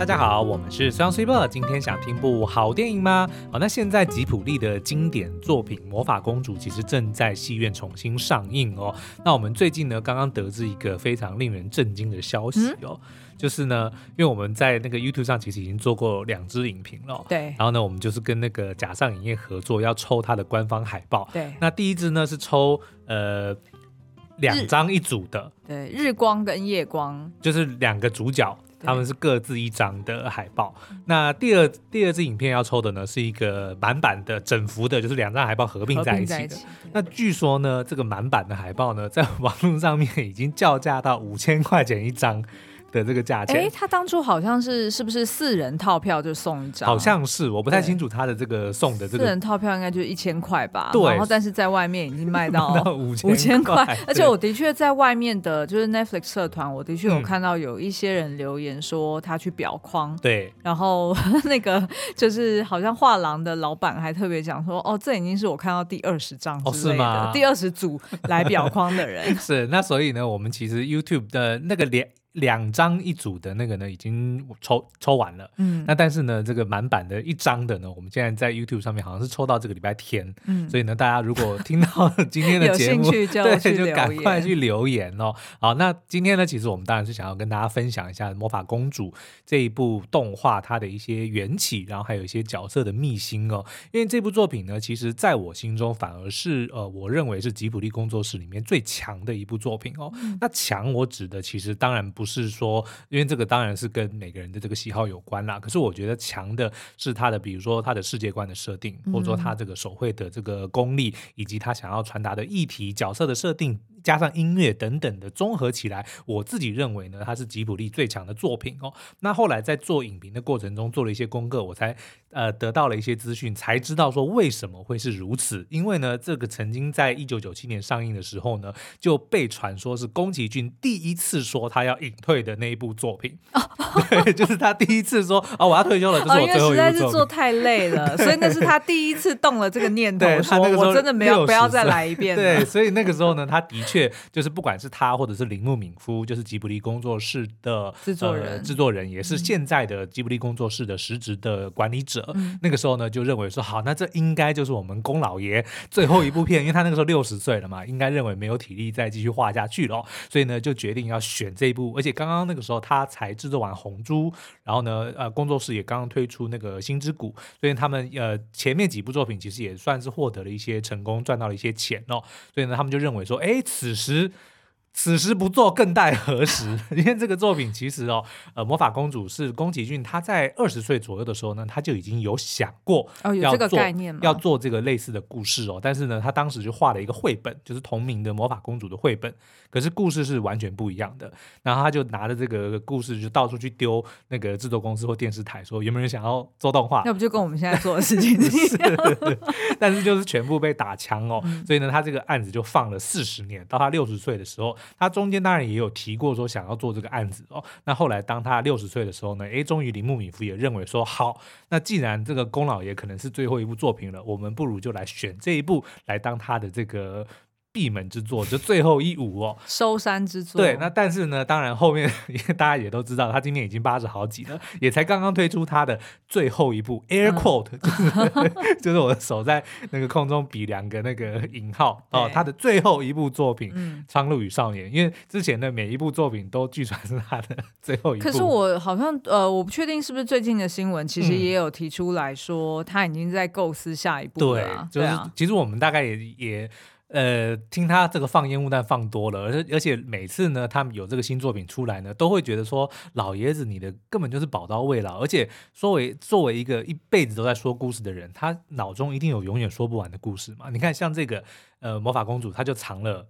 大家好，我们是 Sunsuper。今天想听部好电影吗？好，那现在吉普力的经典作品《魔法公主》其实正在戏院重新上映哦。那我们最近呢，刚刚得知一个非常令人震惊的消息哦，嗯、就是呢，因为我们在那个 YouTube 上其实已经做过两支影评了，对。然后呢，我们就是跟那个假上影业合作，要抽它的官方海报。对。那第一支呢是抽呃两张一组的，对，日光跟夜光，就是两个主角。他们是各自一张的海报。那第二第二支影片要抽的呢，是一个满版的整幅的，就是两张海报合并在一起的。那据说呢，这个满版的海报呢，在网络上面已经叫价到五千块钱一张。的这个价钱，哎，他当初好像是是不是四人套票就送一张？好像是，我不太清楚他的这个送的这个四人套票应该就一千块吧。对，然后但是在外面已经卖到五千块，而且我的确在外面的，就是 Netflix 社团，我的确有看到有一些人留言说他去裱框，对，然后 那个就是好像画廊的老板还特别讲说，哦，这已经是我看到第二十张之类的，是吗？第二十组来裱框的人 是。那所以呢，我们其实 YouTube 的那个脸。两张一组的那个呢，已经抽抽完了。嗯，那但是呢，这个满版的一张的呢，我们现在在 YouTube 上面好像是抽到这个礼拜天。嗯，所以呢，大家如果听到今天的节目，对，就赶快去留言哦。好，那今天呢，其实我们当然是想要跟大家分享一下《魔法公主》这一部动画它的一些缘起，然后还有一些角色的秘辛哦。因为这部作品呢，其实在我心中反而是呃，我认为是吉卜力工作室里面最强的一部作品哦。嗯，那强我指的其实当然。不是说，因为这个当然是跟每个人的这个喜好有关啦。可是我觉得强的是他的，比如说他的世界观的设定，或者说他这个手绘的这个功力，以及他想要传达的议题、角色的设定。加上音乐等等的综合起来，我自己认为呢，它是吉卜力最强的作品哦。那后来在做影评的过程中，做了一些功课，我才呃得到了一些资讯，才知道说为什么会是如此。因为呢，这个曾经在一九九七年上映的时候呢，就被传说是宫崎骏第一次说他要隐退的那一部作品。对，就是他第一次说啊、哦，我要退休了，这是我最后一部作品。哦、因为实在是做太累了，所以那是他第一次动了这个念头，说我真的没有不要再来一遍。对，所以那个时候呢，他的确。就是不管是他或者是铃木敏夫，就是吉卜力工作室的制作人，呃、制作人也是现在的吉卜力工作室的实职的管理者。嗯、那个时候呢，就认为说好，那这应该就是我们宫老爷最后一部片，因为他那个时候六十岁了嘛，应该认为没有体力再继续画下去了，所以呢，就决定要选这一部。而且刚刚那个时候他才制作完《红猪》，然后呢，呃，工作室也刚刚推出那个《星之谷》，所以他们呃前面几部作品其实也算是获得了一些成功，赚到了一些钱哦。所以呢，他们就认为说，哎，此时。此时不做，更待何时？因为这个作品其实哦，呃，魔法公主是宫崎骏他在二十岁左右的时候呢，他就已经有想过要做、哦、有这个概念要做这个类似的故事哦。但是呢，他当时就画了一个绘本，就是同名的魔法公主的绘本。可是故事是完全不一样的。然后他就拿着这个故事就到处去丢那个制作公司或电视台，说有没有人想要做动画？那不就跟我们现在做的 事情是一样是。但是就是全部被打枪哦。嗯、所以呢，他这个案子就放了四十年，到他六十岁的时候。他中间当然也有提过说想要做这个案子哦，那后来当他六十岁的时候呢，诶，终于铃木敏夫也认为说好，那既然这个宫老爷可能是最后一部作品了，我们不如就来选这一部来当他的这个。闭门之作就最后一舞哦，收山之作。对，那但是呢，当然后面 大家也都知道，他今年已经八十好几了，也才刚刚推出他的最后一部 Air Quote，、嗯、就是 就是我的手在那个空中比两个那个引号哦，他的最后一部作品《苍鹭与少年》，因为之前的每一部作品都据传是他的最后一部。可是我好像呃，我不确定是不是最近的新闻，其实也有提出来说他已经在构思下一部了、啊。对，就是、啊、其实我们大概也也。呃，听他这个放烟雾弹放多了，而而且每次呢，他们有这个新作品出来呢，都会觉得说老爷子你的根本就是宝刀未老，而且作为作为一个一辈子都在说故事的人，他脑中一定有永远说不完的故事嘛。你看像这个呃魔法公主，她就藏了。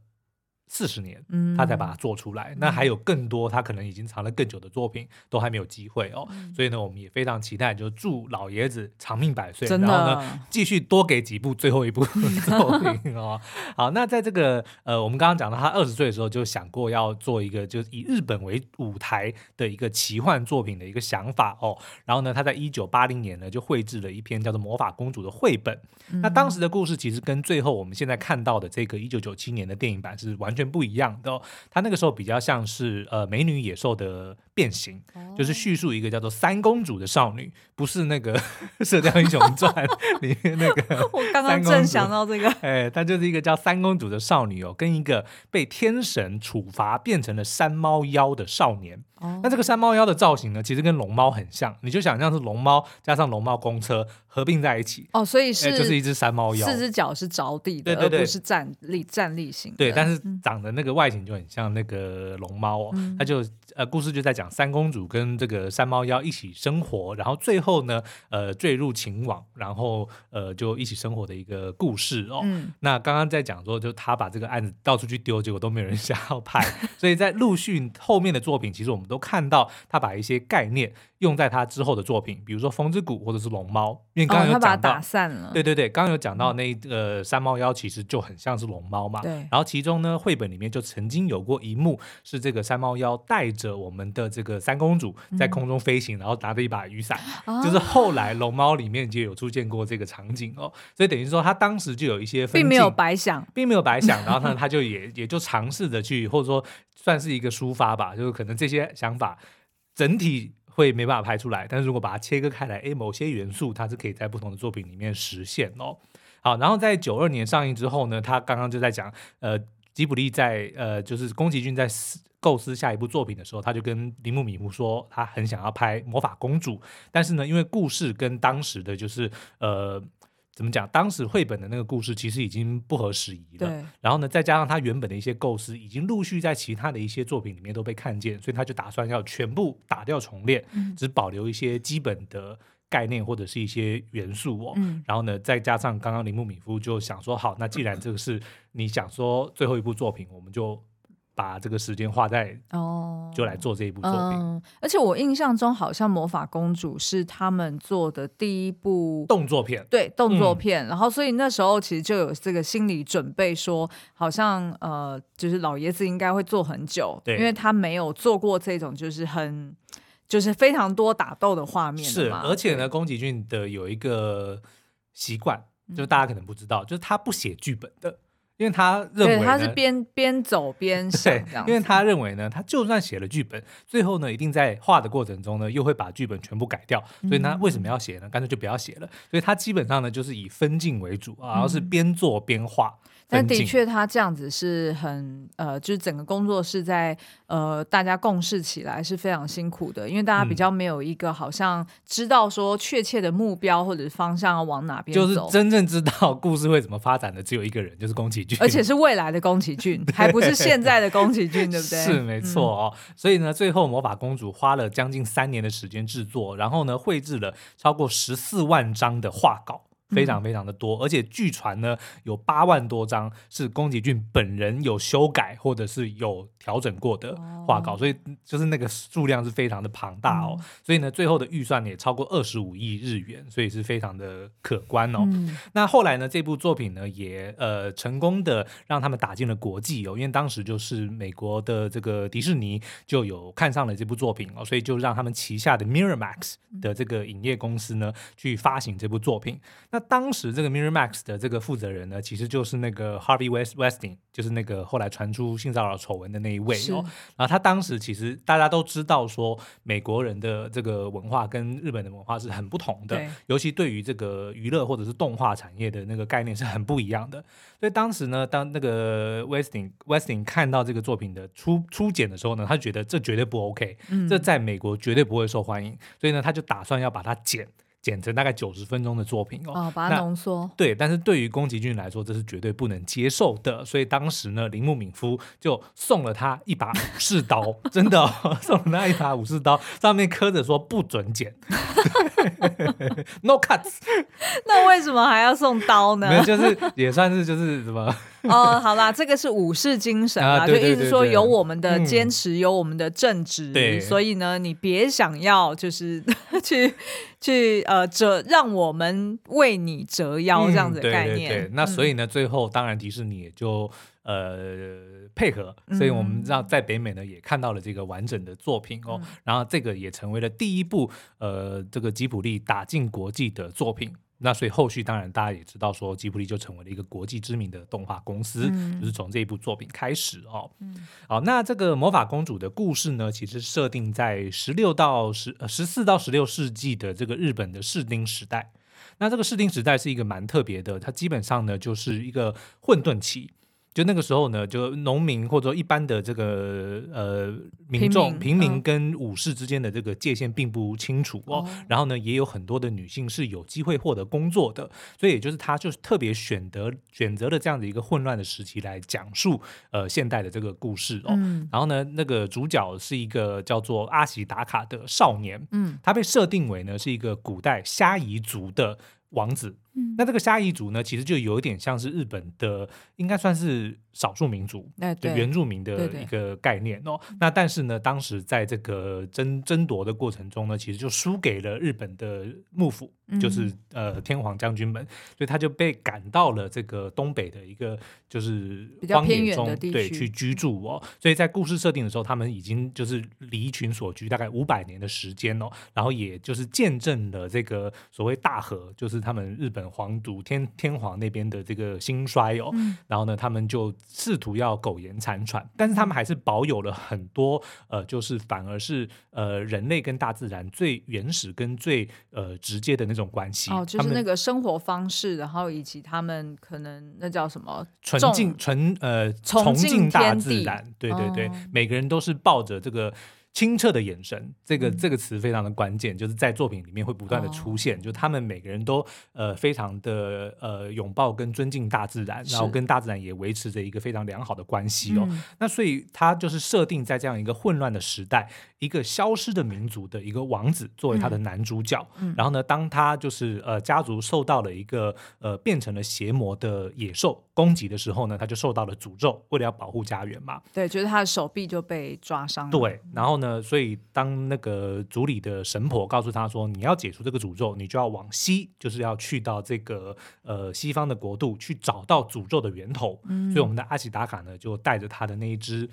四十年，他才把它做出来。嗯、那还有更多，他可能已经藏了更久的作品，都还没有机会哦。嗯、所以呢，我们也非常期待，就祝老爷子长命百岁，然后呢，继续多给几部最后一部 作品哦。好，那在这个呃，我们刚刚讲到他二十岁的时候就想过要做一个，就是以日本为舞台的一个奇幻作品的一个想法哦。然后呢，他在一九八零年呢就绘制了一篇叫做《魔法公主》的绘本。嗯、那当时的故事其实跟最后我们现在看到的这个一九九七年的电影版是完全。全不一样的哦。他那个时候比较像是呃美女野兽的变形，哦、就是叙述一个叫做三公主的少女，不是那个《射雕英雄传》里面那个。我刚刚正想到这个，哎，她就是一个叫三公主的少女哦，跟一个被天神处罚变成了山猫妖的少年。哦、那这个山猫妖的造型呢，其实跟龙猫很像，你就想象是龙猫加上龙猫公车合并在一起哦，所以是、欸、就是一只山猫妖，四只脚是着地的，对对对，而不是站立站立型。对，但是长的那个外形就很像那个龙猫哦，它、嗯、就呃故事就在讲三公主跟这个山猫妖一起生活，然后最后呢呃坠入情网，然后呃就一起生活的一个故事哦。嗯、那刚刚在讲说，就他把这个案子到处去丢，结果都没有人想要拍，所以在陆续后面的作品，其实我们。都看到他把一些概念用在他之后的作品，比如说《风之谷》或者是《龙猫》，因为刚刚有讲到，哦、他把它打散了。对对对，刚刚有讲到那个山猫妖其实就很像是龙猫嘛。对。然后其中呢，绘本里面就曾经有过一幕是这个山猫妖带着我们的这个三公主在空中飞行，嗯、然后拿着一把雨伞，哦、就是后来龙猫里面就有出现过这个场景哦。所以等于说他当时就有一些分，并没有白想，并没有白想。然后呢，他就也也就尝试着去，或者说。算是一个抒发吧，就是可能这些想法整体会没办法拍出来，但是如果把它切割开来，诶，某些元素它是可以在不同的作品里面实现哦。好，然后在九二年上映之后呢，他刚刚就在讲，呃，吉卜力在呃，就是宫崎骏在构思下一部作品的时候，他就跟铃木敏夫说，他很想要拍魔法公主，但是呢，因为故事跟当时的就是呃。怎么讲？当时绘本的那个故事其实已经不合时宜了。对。然后呢，再加上他原本的一些构思，已经陆续在其他的一些作品里面都被看见，所以他就打算要全部打掉重练，嗯、只保留一些基本的概念或者是一些元素哦。嗯、然后呢，再加上刚刚铃木敏夫就想说，好，那既然这个是你想说最后一部作品，我们就。把这个时间花在哦，就来做这一部作品。嗯，而且我印象中好像《魔法公主》是他们做的第一部动作片，对，动作片。嗯，然后所以那时候其实就有这个心理准备，说好像呃，就是老爷子应该会做很久，对，因为他没有做过这种就是很就是非常多打斗的画面。是，而且呢，宫崎骏的有一个习惯，就大家可能不知道，嗯，就是他不写剧本的。因为他认为他是边边走边写，因为他认为呢，他就算写了剧本，最后呢，一定在画的过程中呢，又会把剧本全部改掉。所以他为什么要写呢？干脆就不要写了。所以他基本上呢，就是以分镜为主，然后是边做边画。但的确，他这样子是很呃，就是整个工作室在呃，大家共事起来是非常辛苦的，因为大家比较没有一个好像知道说确切的目标或者是方向要往哪边走，就是真正知道故事会怎么发展的只有一个人，就是宫崎骏，而且是未来的宫崎骏，还不是现在的宫崎骏，对不对？是没错哦。嗯、所以呢，最后魔法公主花了将近三年的时间制作，然后呢，绘制了超过十四万张的画稿。非常非常的多，而且据传呢，有八万多张是宫崎骏本人有修改或者是有调整过的画稿，所以就是那个数量是非常的庞大哦。所以呢，最后的预算也超过二十五亿日元，所以是非常的可观哦。那后来呢，这部作品呢也呃成功的让他们打进了国际哦，因为当时就是美国的这个迪士尼就有看上了这部作品哦，所以就让他们旗下的 Miramax 的这个影业公司呢去发行这部作品。那当时这个 Miramax 的这个负责人呢，其实就是那个 Harvey West Westing，就是那个后来传出性骚扰丑闻的那一位哦。然后他当时其实大家都知道说，美国人的这个文化跟日本的文化是很不同的，尤其对于这个娱乐或者是动画产业的那个概念是很不一样的。所以当时呢，当那个 Westing Westing 看到这个作品的初初剪的时候呢，他觉得这绝对不 OK，嗯，这在美国绝对不会受欢迎，所以呢，他就打算要把它剪。剪成大概九十分钟的作品哦，哦，把它浓缩。对，但是对于宫崎骏来说，这是绝对不能接受的。所以当时呢，铃木敏夫就送了他一把武士刀，真的、哦、送了他一把武士刀，上面刻着说不准剪，No cuts。那为什么还要送刀呢？没有，就是也算是就是什么。哦，好啦，这个是武士精神啊，就意思说有我们的坚持，有我们的正直，对，所以呢，你别想要就是 去去呃折，让我们为你折腰这样子的概念。对，那所以呢，最后当然迪士尼也就呃配合，所以我们知道在北美呢也看到了这个完整的作品哦，然后这个也成为了第一部呃这个吉卜力打进国际的作品。那所以后续当然大家也知道，说吉卜力就成为了一个国际知名的动画公司，嗯、就是从这一部作品开始哦。嗯、好，那这个魔法公主的故事呢，其实设定在十六到十呃十四到十六世纪的这个日本的室町时代。那这个室町时代是一个蛮特别的，它基本上呢就是一个混沌期。就那个时候呢，就农民或者一般的这个呃民众平民，跟武士之间的这个界限并不清楚哦。哦然后呢，也有很多的女性是有机会获得工作的，所以也就是他就是特别选择选择了这样的一个混乱的时期来讲述呃现代的这个故事哦。嗯、然后呢，那个主角是一个叫做阿喜达卡的少年，嗯，他被设定为呢是一个古代虾夷族的王子。嗯、那这个虾夷族呢，其实就有一点像是日本的，应该算是少数民族，哎、对原住民的一个概念哦。那但是呢，当时在这个争争夺的过程中呢，其实就输给了日本的幕府，嗯、就是呃天皇将军们，所以他就被赶到了这个东北的一个就是荒野中，对，去居住哦。所以在故事设定的时候，他们已经就是离群所居大概五百年的时间哦，然后也就是见证了这个所谓大和，就是他们日本。皇族天天皇那边的这个兴衰哦，嗯、然后呢，他们就试图要苟延残喘，但是他们还是保有了很多呃，就是反而是呃人类跟大自然最原始跟最呃直接的那种关系哦，就是那个生活方式，然后以及他们可能那叫什么？纯净纯呃崇敬大自然，对对对，哦、每个人都是抱着这个。清澈的眼神，这个这个词非常的关键，嗯、就是在作品里面会不断的出现。哦、就他们每个人都呃非常的呃拥抱跟尊敬大自然，然后跟大自然也维持着一个非常良好的关系哦。嗯、那所以他就是设定在这样一个混乱的时代，一个消失的民族的一个王子作为他的男主角。嗯、然后呢，当他就是呃家族受到了一个呃变成了邪魔的野兽攻击的时候呢，他就受到了诅咒，为了要保护家园嘛。对，就是他的手臂就被抓伤了。对，然后。那所以，当那个族里的神婆告诉他说：“你要解除这个诅咒，你就要往西，就是要去到这个呃西方的国度去找到诅咒的源头。嗯”所以，我们的阿奇达卡呢，就带着他的那一只。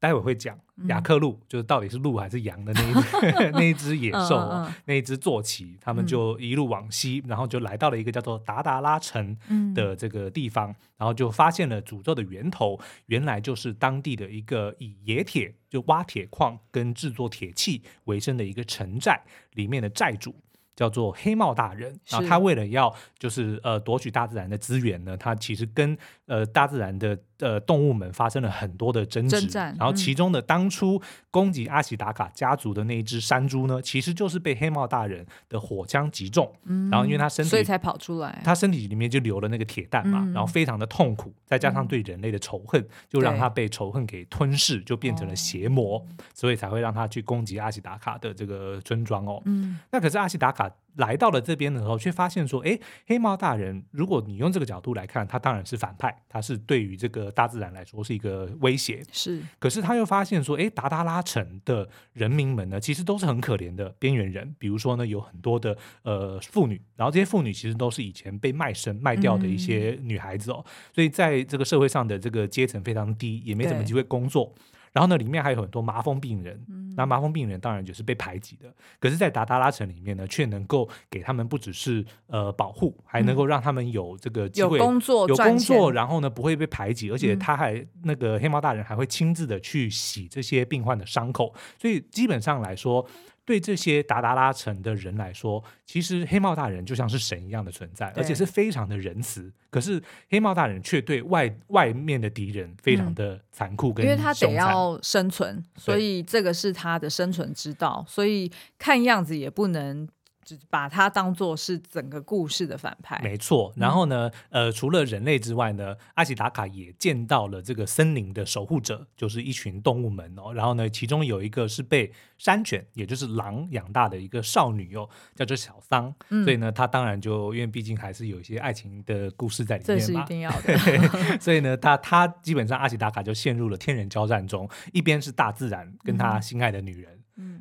待会会讲雅克鹿，就是到底是鹿还是羊的那一 那一只野兽，哦，嗯嗯、那一只坐骑，他们就一路往西，然后就来到了一个叫做达达拉城的这个地方，然后就发现了诅咒的源头，原来就是当地的一个以冶铁就挖铁矿跟制作铁器为生的一个城寨里面的寨主。叫做黑帽大人，然后他为了要就是呃夺取大自然的资源呢，他其实跟呃大自然的呃动物们发生了很多的争执，争然后其中的当初攻击阿喜达卡家族的那一只山猪呢，其实就是被黑帽大人的火枪击中，嗯、然后因为他身体所以才跑出来，他身体里面就留了那个铁弹嘛，嗯、然后非常的痛苦，再加上对人类的仇恨，嗯、就让他被仇恨给吞噬，就变成了邪魔，对所以才会让他去攻击阿喜达卡的这个村庄哦。嗯，那可是阿喜达卡。来到了这边的时候，却发现说：“哎，黑猫大人，如果你用这个角度来看，他当然是反派，他是对于这个大自然来说是一个威胁。是，可是他又发现说：哎，达达拉城的人民们呢，其实都是很可怜的边缘人。比如说呢，有很多的呃妇女，然后这些妇女其实都是以前被卖身卖掉的一些女孩子哦，嗯、所以在这个社会上的这个阶层非常低，也没什么机会工作。”然后呢，里面还有很多麻风病人，那麻风病人当然就是被排挤的。可是，在达达拉城里面呢，却能够给他们不只是呃保护，还能够让他们有这个机会有工作，有工作，然后呢不会被排挤，而且他还那个黑猫大人还会亲自的去洗这些病患的伤口，所以基本上来说。对这些达达拉城的人来说，其实黑帽大人就像是神一样的存在，而且是非常的仁慈。可是黑帽大人却对外外面的敌人非常的残酷跟，因为他得要生存，所以这个是他的生存之道。所以看样子也不能。把它当做是整个故事的反派，没错。然后呢，嗯、呃，除了人类之外呢，阿奇达卡也见到了这个森林的守护者，就是一群动物们哦。然后呢，其中有一个是被山犬，也就是狼养大的一个少女哦，叫做小桑。嗯、所以呢，他当然就因为毕竟还是有一些爱情的故事在里面嘛，这是一定要的。所以呢，他他基本上阿奇达卡就陷入了天人交战中，一边是大自然跟他心爱的女人。嗯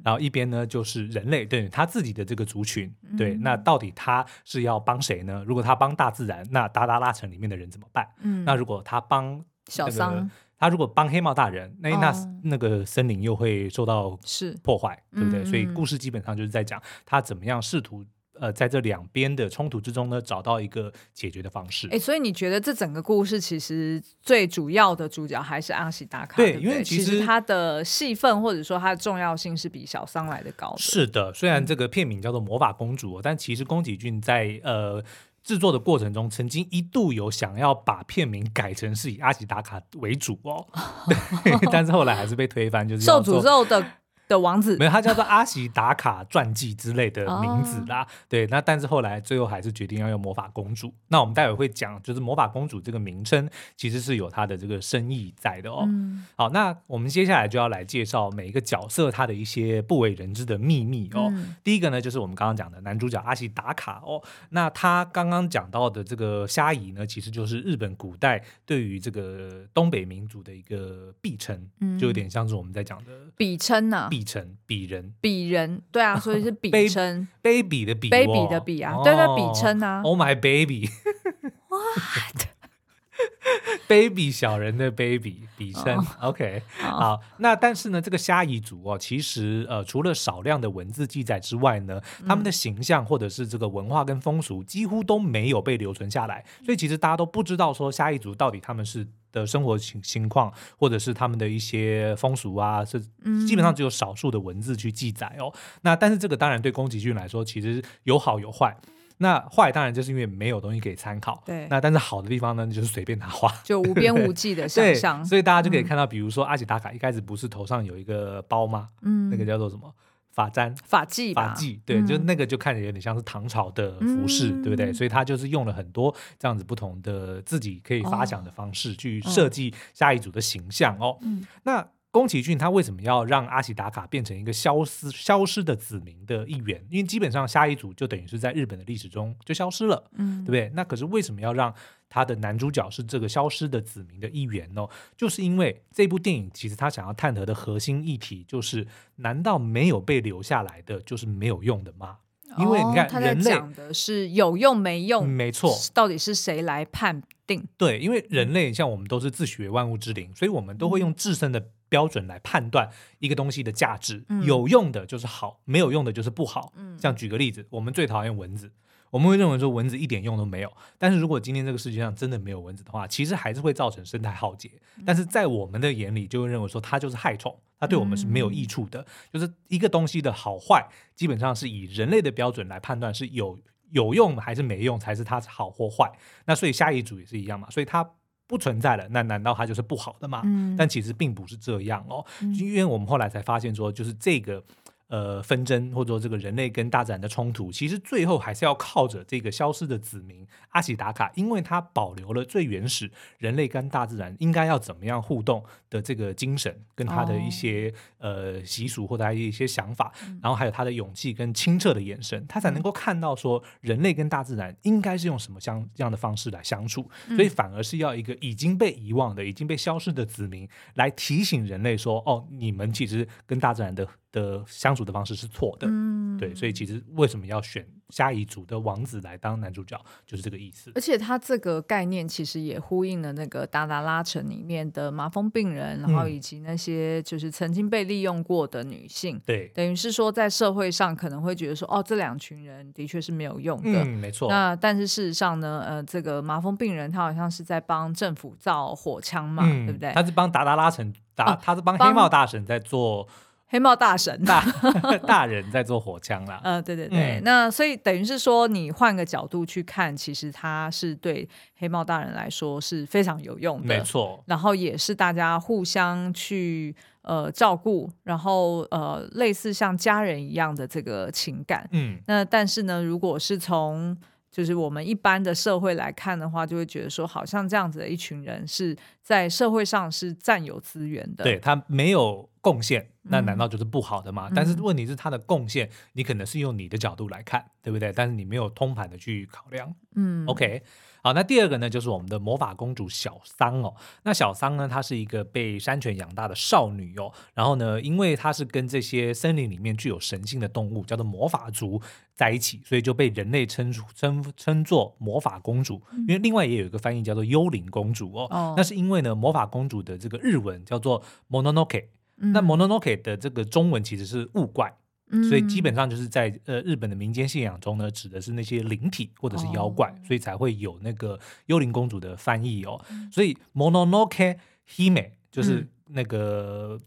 然后一边呢，就是人类对他自己的这个族群，对，嗯、那到底他是要帮谁呢？如果他帮大自然，那达达拉城里面的人怎么办？嗯，那如果他帮、那个、小桑，他如果帮黑帽大人，那那、哦、那个森林又会受到是破坏，对不对？嗯、所以故事基本上就是在讲他怎么样试图呃，在这两边的冲突之中呢，找到一个解决的方式。哎，所以你觉得这整个故事其实最主要的主角还是阿喜达卡？对，对对因为其实，其实他的戏份或者说他的重要性是比小桑来的高的。是的，虽然这个片名叫做《魔法公主》，嗯，但其实宫崎骏在呃制作的过程中，曾经一度有想要把片名改成是以阿喜达卡为主哦，但是后来还是被推翻，就是受诅咒的。的王子没有，他叫做阿喜达卡传记之类的名字啦。哦、对，那但是后来最后还是决定要用魔法公主。那我们待会会讲，就是魔法公主这个名称其实是有它的这个深意在的哦。嗯、好，那我们接下来就要来介绍每一个角色他的一些不为人知的秘密哦。嗯、第一个呢，就是我们刚刚讲的男主角阿喜达卡哦。那他刚刚讲到的这个虾夷呢，其实就是日本古代对于这个东北民族的一个必称，嗯、就有点像是我们在讲的比称呢。比称比人，比人，对啊，所以是比称，baby 的比，baby 的比啊，对对，比称啊，Oh my baby，What？baby 小人的 baby 比称，OK，好，那但是呢，这个虾夷族哦，其实呃，除了少量的文字记载之外呢，他们的形象或者是这个文化跟风俗几乎都没有被留存下来，所以其实大家都不知道说虾夷族到底他们是。的生活情情况，或者是他们的一些风俗啊，是基本上只有少数的文字去记载哦。嗯、那但是这个当然对宫崎骏来说，其实有好有坏。那坏当然就是因为没有东西可以参考。对。那但是好的地方呢，就是随便他画，就无边无际的 想象。所以大家就可以看到，比如说阿吉达卡一开始不是头上有一个包吗？嗯，那个叫做什么？发簪、发髻、发髻，对，嗯、就那个就看着有点像是唐朝的服饰，嗯、对不对？所以他就是用了很多这样子不同的自己可以发想的方式去设计下一组的形象哦。嗯、那宫崎骏他为什么要让阿喜达卡变成一个消失消失的子民的一员？因为基本上下一组就等于是在日本的历史中就消失了，嗯，对不对？那可是为什么要让？他的男主角是这个消失的子民的一员呢，就是因为这部电影其实他想要探讨的核心议题就是：难道没有被留下来的就是没有用的吗？因为你看，人类讲的是有用没用，没错，到底是谁来判定？对，因为人类像我们都是自诩为万物之灵，所以我们都会用自身的标准来判断一个东西的价值。有用的就是好，没有用的就是不好。像举个例子，我们最讨厌蚊子。我们会认为说蚊子一点用都没有，但是如果今天这个世界上真的没有蚊子的话，其实还是会造成生态浩劫。但是在我们的眼里，就会认为说它就是害虫，它对我们是没有益处的。就是一个东西的好坏，基本上是以人类的标准来判断是有有用还是没用，才是它好或坏。那所以下一组也是一样嘛，所以它不存在了，那难道它就是不好的吗？但其实并不是这样哦，因为我们后来才发现说，就是这个。呃，纷争或者说这个人类跟大自然的冲突，其实最后还是要靠着这个消失的子民阿喜达卡，因为他保留了最原始人类跟大自然应该要怎么样互动的这个精神，跟他的一些、哦、呃习俗或者一些想法，嗯、然后还有他的勇气跟清澈的眼神，他才能够看到说人类跟大自然应该是用什么相这样的方式来相处，所以反而是要一个已经被遗忘的、已经被消失的子民来提醒人类说，哦，你们其实跟大自然的。的相处的方式是错的，嗯，对，所以其实为什么要选下一组的王子来当男主角，就是这个意思。而且他这个概念其实也呼应了那个达达拉城里面的麻风病人，然后以及那些就是曾经被利用过的女性，对，等于是说在社会上可能会觉得说，哦，这两群人的确是没有用的，嗯，没错。那但是事实上呢，呃，这个麻风病人他好像是在帮政府造火枪嘛，嗯，对不对？他是帮达达拉城打，他是帮黑帽大神在做。黑帽大神大 大人在做火枪啦，呃，对对对，嗯、那所以等于是说，你换个角度去看，其实他是对黑帽大人来说是非常有用的，没错。然后也是大家互相去呃照顾，然后呃类似像家人一样的这个情感，嗯。那但是呢，如果是从就是我们一般的社会来看的话，就会觉得说，好像这样子的一群人是在社会上是占有资源的，对，他没有贡献。那难道就是不好的吗？嗯、但是问题是他的贡献，你可能是用你的角度来看，对不对？但是你没有通盘的去考量。嗯，OK，好，那第二个呢，就是我们的魔法公主小桑哦。那小桑呢，她是一个被山犬养大的少女哦。然后呢，因为她是跟这些森林里面具有神性的动物，叫做魔法族在一起，所以就被人类称称称作魔法公主。嗯、因为另外也有一个翻译叫做幽灵公主哦。哦，那是因为呢，魔法公主的这个日文叫做 Mononoke。那 Mononoke 的这个中文其实是物怪，嗯、所以基本上就是在呃日本的民间信仰中呢，指的是那些灵体或者是妖怪，哦、所以才会有那个幽灵公主的翻译哦。嗯、所以 Mononoke Hime 就是那个。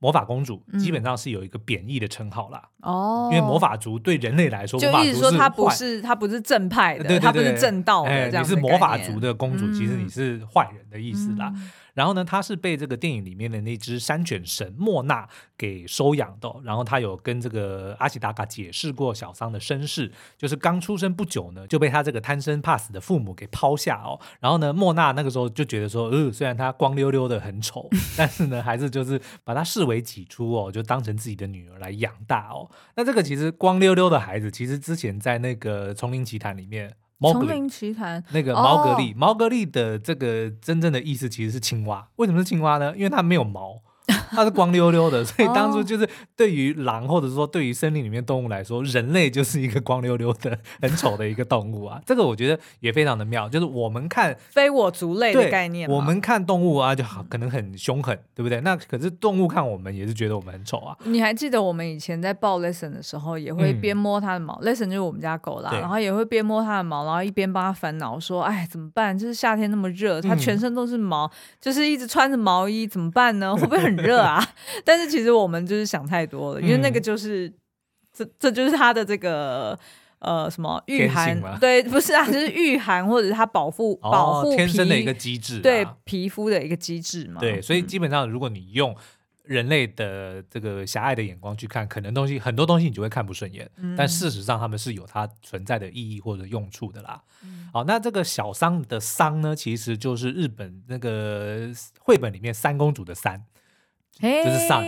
魔法公主基本上是有一个贬义的称号啦，哦，因为魔法族对人类来说，就意思说他不是他不是正派的，他不是正道的，你是魔法族的公主，其实你是坏人的意思啦。然后呢，他是被这个电影里面的那只山犬神莫娜给收养的。然后他有跟这个阿喜达卡解释过小桑的身世，就是刚出生不久呢，就被他这个贪生怕死的父母给抛下哦。然后呢，莫娜那个时候就觉得说，呃，虽然他光溜溜的很丑，但是呢，还是就是把他视为己出哦，就当成自己的女儿来养大哦。那这个其实光溜溜的孩子，其实之前在那个《丛林奇谭》里面。丛林奇谭那个毛格丽，毛格丽的这个真正的意思其实是青蛙。为什么是青蛙呢？因为它没有毛。它是光溜溜的，所以当初就是对于狼或者说对于森林里面动物来说，人类就是一个光溜溜的、很丑的一个动物啊。这个我觉得也非常的妙，就是我们看非我族类的概念，我们看动物啊就好，可能很凶狠，对不对？那可是动物看我们也是觉得我们很丑啊。你还记得我们以前在抱 Lesson 的时候，也会边摸它的毛、嗯、，Lesson 就是我们家狗啦，然后也会边摸它的毛，然后一边帮它烦恼说：“哎，怎么办？就是夏天那么热，它全身都是毛，嗯、就是一直穿着毛衣，怎么办呢？会不会很热啊？”但是其实我们就是想太多了，因为那个就是、嗯、这这就是他的这个呃什么御寒，对，不是啊，就是御寒或者是他 保护、哦、保护天生的一个机制、啊，对皮肤的一个机制嘛。对，所以基本上如果你用人类的这个狭隘的眼光去看，可能东西很多东西你就会看不顺眼，嗯、但事实上他们是有它存在的意义或者用处的啦。嗯、好，那这个小桑的桑呢，其实就是日本那个绘本里面三公主的三。就是 Sun，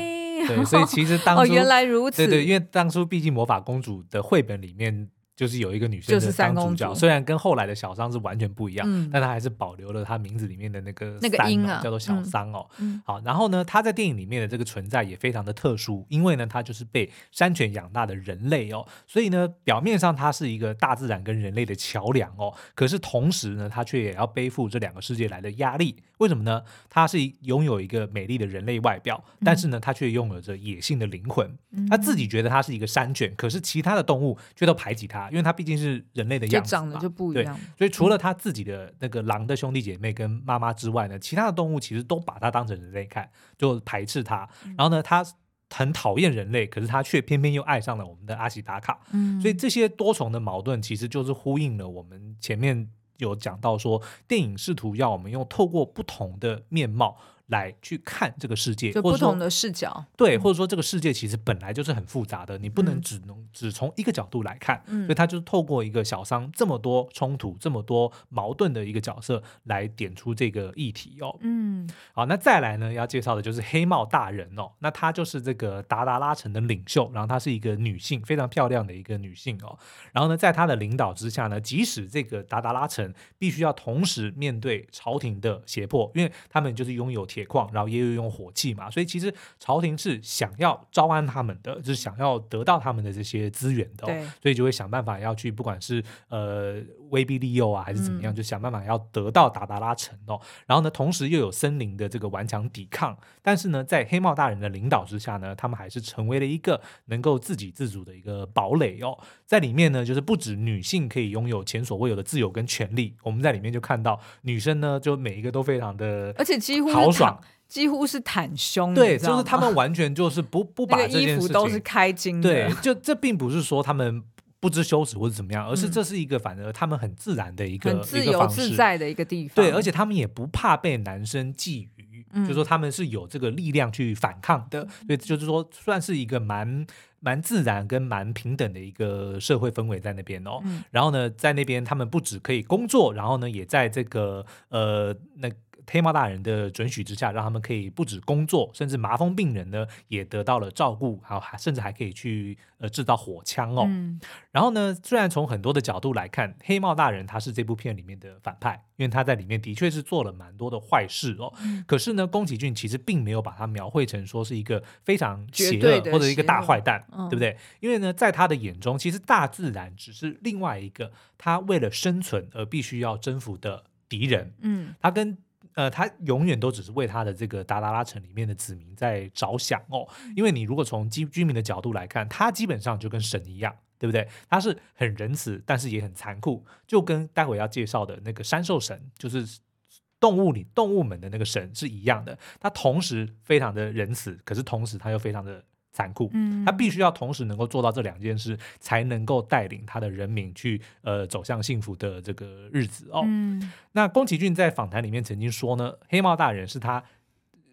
对，所以其实当初，哦，原来如此，对对，因为当初毕竟魔法公主的绘本里面。就是有一个女生是当主角，虽然跟后来的小桑是完全不一样，嗯、但她还是保留了她名字里面的那个那个音啊，叫做小桑哦。嗯、好，然后呢，她在电影里面的这个存在也非常的特殊，因为呢，她就是被山犬养大的人类哦，所以呢，表面上她是一个大自然跟人类的桥梁哦，可是同时呢，她却也要背负这两个世界来的压力。为什么呢？她是拥有一个美丽的人类外表，但是呢，她却拥有着野性的灵魂。她自己觉得她是一个山犬，可是其他的动物却都排挤她。因为它毕竟是人类的样子嘛，长得就不一样。对，所以除了他自己的那个狼的兄弟姐妹跟妈妈之外呢，其他的动物其实都把他当成人类看，就排斥他。然后呢，他很讨厌人类，可是他却偏偏又爱上了我们的阿喜达卡。嗯，所以这些多重的矛盾，其实就是呼应了我们前面有讲到说，电影试图要我们用透过不同的面貌。来去看这个世界，就不同的视角，对，或者说这个世界其实本来就是很复杂的，你不能只能、嗯、只从一个角度来看，嗯、所以他就是透过一个小商这么多冲突、这么多矛盾的一个角色来点出这个议题哦。嗯，好，那再来呢，要介绍的就是黑帽大人哦，那他就是这个达达拉城的领袖，然后他是一个女性，非常漂亮的一个女性哦。然后呢，在他的领导之下呢，即使这个达达拉城必须要同时面对朝廷的胁迫，因为他们就是拥有铁。铁矿，然后也有用火器嘛，所以其实朝廷是想要招安他们的，就是想要得到他们的这些资源的，对所以就会想办法要去，不管是呃威逼利诱啊，还是怎么样，嗯、就想办法要得到达达拉城哦。然后呢，同时又有森林的这个顽强抵抗，但是呢，在黑帽大人的领导之下呢，他们还是成为了一个能够自给自足的一个堡垒哦。在里面呢，就是不止女性可以拥有前所未有的自由跟权利，我们在里面就看到女生呢，就每一个都非常的，而且几乎豪爽。几乎是袒胸，对，就是他们完全就是不 不把这件事情，衣服都是开襟的，对，就这并不是说他们不知羞耻或者怎么样，而是这是一个反而他们很自然的一个很自由自在的一个地方，对，而且他们也不怕被男生觊觎，嗯、就是说他们是有这个力量去反抗的，所以就是说算是一个蛮蛮自然跟蛮平等的一个社会氛围在那边哦。嗯、然后呢，在那边他们不只可以工作，然后呢，也在这个呃那。黑帽大人的准许之下，让他们可以不止工作，甚至麻风病人呢也得到了照顾，还有甚至还可以去呃制造火枪哦。嗯、然后呢，虽然从很多的角度来看，黑帽大人他是这部片里面的反派，因为他在里面的确是做了蛮多的坏事哦。嗯、可是呢，宫崎骏其实并没有把他描绘成说是一个非常邪恶或者一个大坏蛋，对不对？因为呢，在他的眼中，其实大自然只是另外一个他为了生存而必须要征服的敌人。嗯，他跟呃，他永远都只是为他的这个达达拉城里面的子民在着想哦。因为你如果从居居民的角度来看，他基本上就跟神一样，对不对？他是很仁慈，但是也很残酷，就跟待会要介绍的那个山兽神，就是动物里动物们的那个神是一样的。他同时非常的仁慈，可是同时他又非常的。残酷，嗯，他必须要同时能够做到这两件事，才能够带领他的人民去呃走向幸福的这个日子哦。嗯，那宫崎骏在访谈里面曾经说呢，黑猫大人是他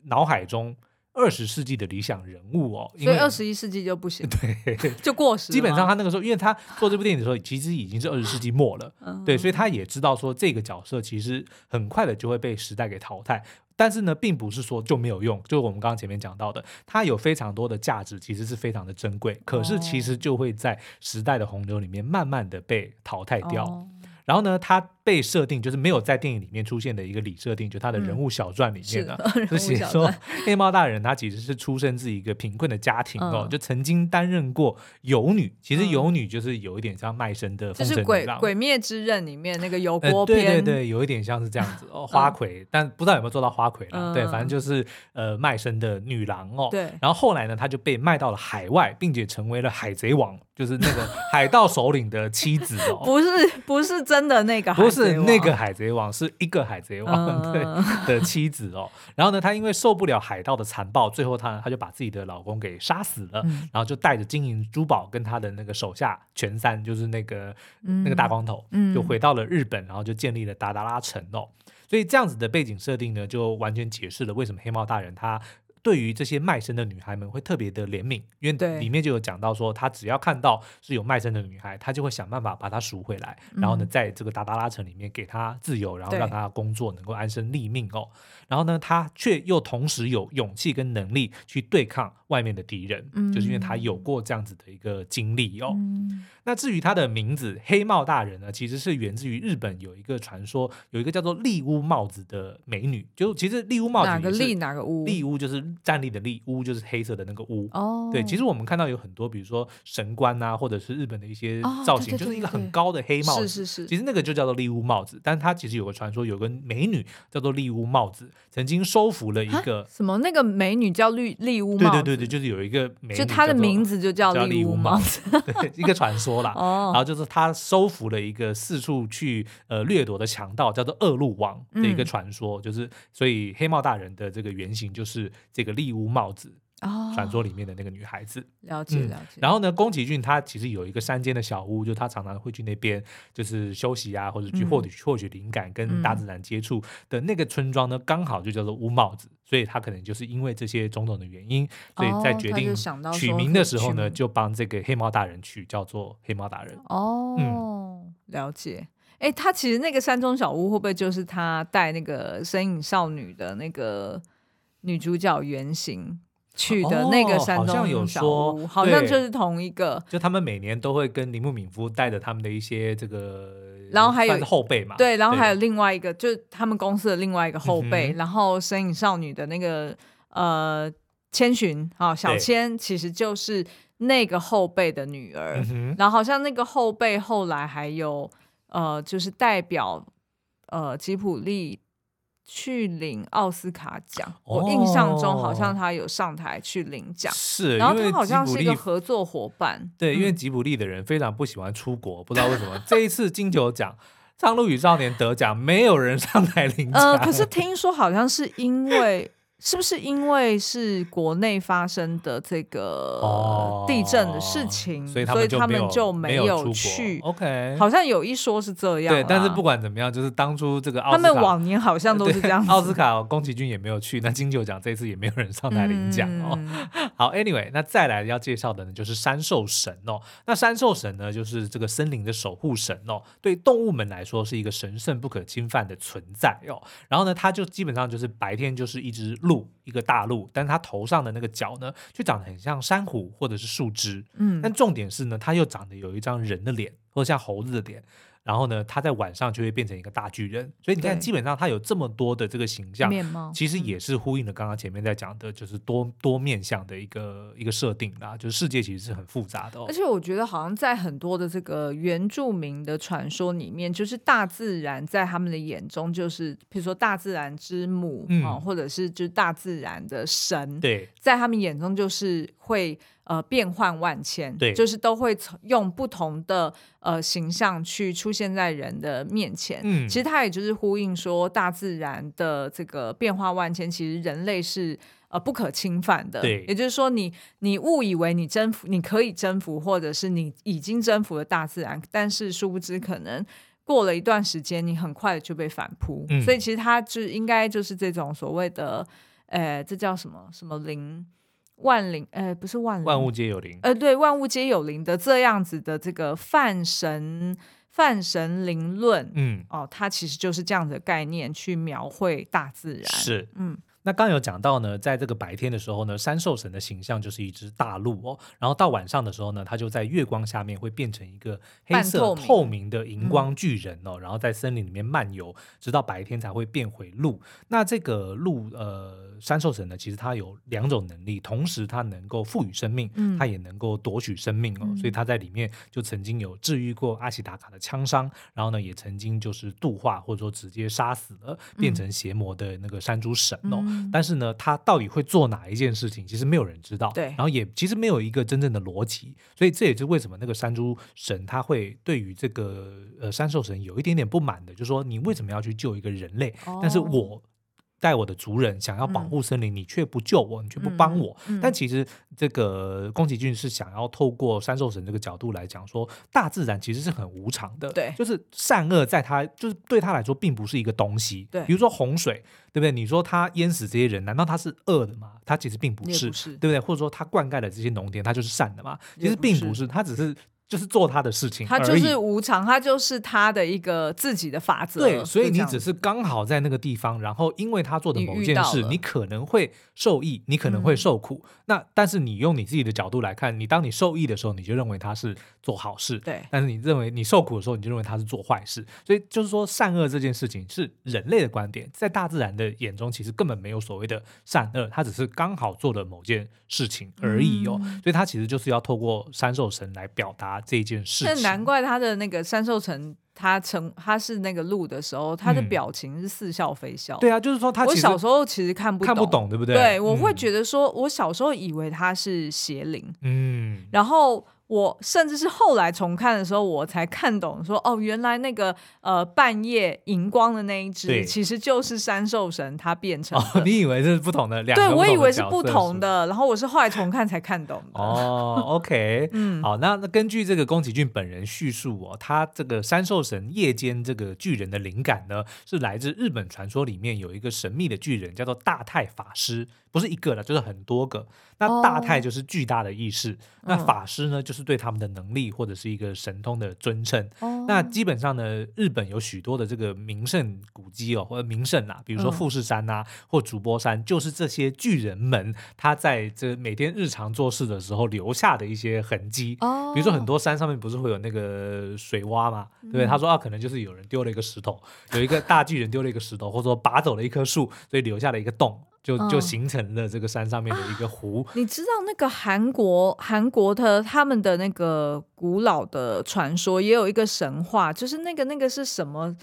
脑海中二十世纪的理想人物哦，因为二十一世纪就不行，对，就过时。基本上他那个时候，因为他做这部电影的时候，其实已经是二十世纪末了，嗯，对，所以他也知道说这个角色其实很快的就会被时代给淘汰。但是呢，并不是说就没有用，就是我们刚刚前面讲到的，它有非常多的价值，其实是非常的珍贵，可是其实就会在时代的洪流里面慢慢的被淘汰掉。哦然后呢，他被设定就是没有在电影里面出现的一个里设定，就他的人物小传里面呢，就写说黑猫大人他其实是出生自一个贫困的家庭哦，就曾经担任过游女。其实游女就是有一点像卖身的，就是鬼鬼灭之刃里面那个油锅片，对对对，有一点像是这样子哦，花魁，但不知道有没有做到花魁了。对，反正就是呃卖身的女郎哦。对。然后后来呢，他就被卖到了海外，并且成为了海贼王，就是那个 海盗首领的妻子哦。不是，不是真。的那个不是那个海贼王，是一个海贼王 对的妻子哦。然后呢，她因为受不了海盗的残暴，最后她她就把自己的老公给杀死了。然后就带着金银珠宝跟她的那个手下全三，就是那个那个大光头，就回到了日本，然后就建立了达达拉城哦。所以这样子的背景设定呢，就完全解释了为什么黑猫大人他。对于这些卖身的女孩们会特别的怜悯，因为里面就有讲到说，他只要看到是有卖身的女孩，他就会想办法把她赎回来，然后呢，在这个达达拉城里面给她自由，然后让她工作能够安身立命哦。然后呢，他却又同时有勇气跟能力去对抗外面的敌人，就是因为他有过这样子的一个经历哦。那至于他的名字黑帽大人呢，其实是源自于日本有一个传说，有一个叫做利屋帽子的美女，就其实利屋帽子哪个利哪个屋？丽屋就是站立的立，屋就是黑色的那个屋。哦，对，其实我们看到有很多，比如说神官啊，或者是日本的一些造型，就是一个很高的黑帽子。是是是。其实那个就叫做立屋帽子，但是它其实有个传说，有个美女叫做立屋帽子，曾经收服了一个什么？那个美女叫绿立屋帽子。对对对对，就是有一个美女，就她的名字就叫立屋帽子，对，一个传说啦。哦，然后就是她收服了一个四处去呃掠夺的强盗，叫做恶鹿王的一个传说，嗯、就是所以黑帽大人的这个原型就是这个丽屋帽子。哦，传说里面的那个女孩子，了解了解。然后呢，宫崎骏他其实有一个山间的小屋，就他常常会去那边，就是休息啊，或者去获取获取灵感，跟大自然接触的那个村庄呢，刚好就叫做屋帽子，所以他可能就是因为这些种种的原因，所以在决定取名的时候呢，就帮这个黑猫大人取叫做黑猫大人。哦，了解。哎，他其实那个山中小屋会不会就是他带那个身影少女的那个女主角原型？去的那个山东小屋，哦，好像有说，好像就是同一个。就他们每年都会跟铃木敏夫带着他们的一些这个，然后还有后辈嘛。对，然后还有另外一个，就是他们公司的另外一个后辈。然后神隐少女的那个呃千寻啊，小千其实就是那个后辈的女儿。然后好像那个后辈后来还有呃，就是代表呃吉普力。去领奥斯卡奖，哦、我印象中好像他有上台去领奖，是，然后他好像是一个合作伙伴。对，因为吉卜力的人非常不喜欢出国，嗯、不知道为什么这一次金球奖《苍鹭与少年》得奖，没有人上台领奖。呃，可是 听说好像是因为。是不是因为是国内发生的这个地震的事情，哦、所以他们就没有去？OK，好像有一说是这样。对，但是不管怎么样，就是当初这个奥斯卡，他们往年好像都是这样。奥斯卡宫崎骏也没有去，那金球奖这一次也没有人上台领奖哦。嗯、好，Anyway，那再来要介绍的呢，就是山兽神哦。那山兽神呢，就是这个森林的守护神哦，对动物们来说是一个神圣不可侵犯的存在哦。然后呢，它就基本上就是白天就是一只。鹿，一个大鹿，但是它头上的那个角呢，就长得很像珊瑚或者是树枝。嗯，但重点是呢，它又长得有一张人的脸，或者像猴子的脸。然后呢，他在晚上就会变成一个大巨人。所以你看，基本上他有这么多的这个形象，其实也是呼应了刚刚前面在讲的，就是多多面向的一个一个设定啦。就是世界其实是很复杂的哦。而且我觉得好像在很多的这个原住民的传说里面，就是大自然在他们的眼中，就是比如说大自然之母啊，嗯，或者是就是大自然的神，对，在他们眼中就是会。呃，变幻万千，对，就是都会从用不同的呃形象去出现在人的面前。嗯，其实它也就是呼应说，大自然的这个变化万千，其实人类是呃不可侵犯的。对，也就是说你，你你误以为你征服，你可以征服，或者是你已经征服了大自然，但是殊不知，可能过了一段时间，你很快就被反扑。嗯，所以其实它就应该就是这种所谓的，呃，这叫什么什么灵。万灵，呃，不是万灵，万物皆有灵，呃，对，万物皆有灵的这样子的这个泛神泛神灵论，嗯，哦，它其实就是这样的概念去描绘大自然，是，嗯。那刚有讲到呢，在这个白天的时候呢，山兽神的形象就是一只大鹿哦，然后到晚上的时候呢，它就在月光下面会变成一个黑色透明。的荧光巨人哦，然后在森林里面漫游，直到白天才会变回鹿。那这个鹿呃，山兽神呢，其实它有两种能力，同时它能够赋予生命，它也能够夺取生命哦，所以它在里面就曾经有治愈过阿西达卡的枪伤，然后呢，也曾经就是度化或者说直接杀死了变成邪魔的那个山猪神哦。但是呢，他到底会做哪一件事情，其实没有人知道。对，然后也其实没有一个真正的逻辑，所以这也是为什么那个山猪神他会对于这个呃山兽神有一点点不满的，就是说你为什么要去救一个人类？哦、但是我。带我的族人想要保护森林，嗯、你却不救我，你却不帮我。嗯嗯、但其实这个宫崎骏是想要透过山兽神这个角度来讲说，大自然其实是很无常的。对，就是善恶在他，就是对他来说并不是一个东西。对，比如说洪水，对不对？你说他淹死这些人，难道他是恶的吗？他其实并不是，不是对不对？或者说他灌溉的这些农田，他就是善的吗？其实并不是，他只是。就是做他的事情，他就是无常，他就是他的一个自己的法则。对，所以你只是刚好在那个地方，然后因为他做的某件事，你，你可能会受益，你可能会受苦。嗯、那但是你用你自己的角度来看，你当你受益的时候，你就认为他是做好事；对，但是你认为你受苦的时候，你就认为他是做坏事。所以就是说，善恶这件事情是人类的观点，在大自然的眼中，其实根本没有所谓的善恶，他只是刚好做的某件事情而已哦。嗯、所以他其实就是要透过三兽神来表达这件事。那难怪他的那个三寿成，他成他是那个鹿的时候，他的表情是似笑非笑。嗯、对啊，就是说他我小时候其实看不懂，看不懂，对不对？对，我会觉得说，我小时候以为他是邪灵，嗯，然后。我甚至是后来重看的时候，我才看懂说哦，原来那个呃半夜荧光的那一只，其实就是山兽神他变成你以为这是不同的两？对，我以为是不同的，然后我是后来重看才看懂的。哦，OK，嗯，好，那那根据这个宫崎骏本人叙述哦，他这个山兽神夜间这个巨人的灵感呢，是来自日本传说里面有一个神秘的巨人，叫做大太法师。不是一个了，就是很多个。那大太就是巨大的意识，哦、那法师呢，就是对他们的能力或者是一个神通的尊称。哦、那基本上呢，日本有许多的这个名胜古迹哦，或者名胜啊，比如说富士山呐、啊，嗯、或主播山，就是这些巨人们他在这每天日常做事的时候留下的一些痕迹。哦、比如说很多山上面不是会有那个水洼嘛，对不对？他说啊，可能就是有人丢了一个石头，有一个大巨人丢了一个石头，或者说拔走了一棵树，所以留下了一个洞。就就形成了这个山上面的一个湖。嗯啊、你知道那个韩国韩国的他们的那个古老的传说也有一个神话，就是那个那个是什么？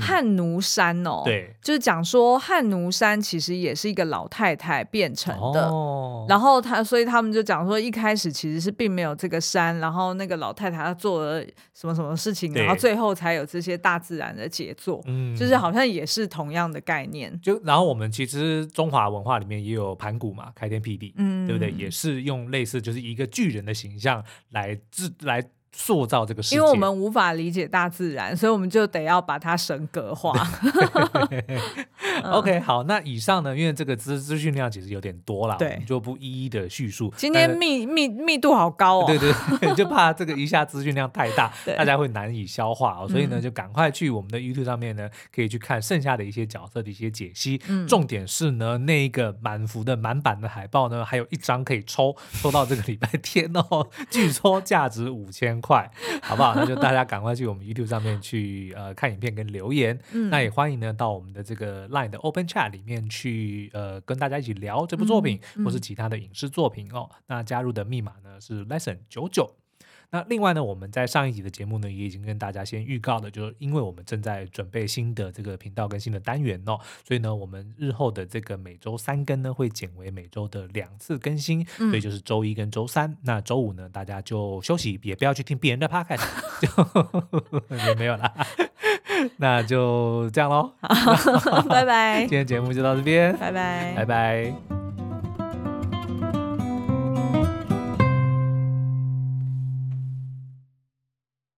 汉奴山哦，对，就是讲说汉奴山其实也是一个老太太变成的，哦、然后他所以他们就讲说一开始其实是并没有这个山，然后那个老太太她做了什么什么事情，然后最后才有这些大自然的杰作，嗯，就是好像也是同样的概念。就然后我们其实中华文化里面也有盘古嘛，开天辟地，嗯，对不对？也是用类似就是一个巨人的形象来自来。塑造这个世界，因为我们无法理解大自然，所以我们就得要把它神格化。OK，好，那以上呢，因为这个资资讯量其实有点多了，对，就不一一的叙述。今天密密密度好高哦，对对，就怕这个一下资讯量太大，大家会难以消化哦，所以呢，就赶快去我们的 YouTube 上面呢，可以去看剩下的一些角色的一些解析。重点是呢，那一个满幅的满版的海报呢，还有一张可以抽，抽到这个礼拜天哦，据说价值五千块，好不好？那就大家赶快去我们 YouTube 上面去呃看影片跟留言，嗯那也欢迎呢到我们的这个 Line 的 Open Chat 里面去呃跟大家一起聊这部作品或是其他的影视作品哦。那加入的密码呢是 Lesson 九九。那另外呢，我们在上一集的节目呢，也已经跟大家先预告了，就是因为我们正在准备新的这个频道跟新的单元哦，所以呢，我们日后的这个每周三更呢，会减为每周的两次更新，嗯、所以就是周一跟周三。那周五呢，大家就休息，也不要去听别人的 podcast，就也没有啦。那就这样喽，拜拜。今天节目就到这边，拜拜，拜拜。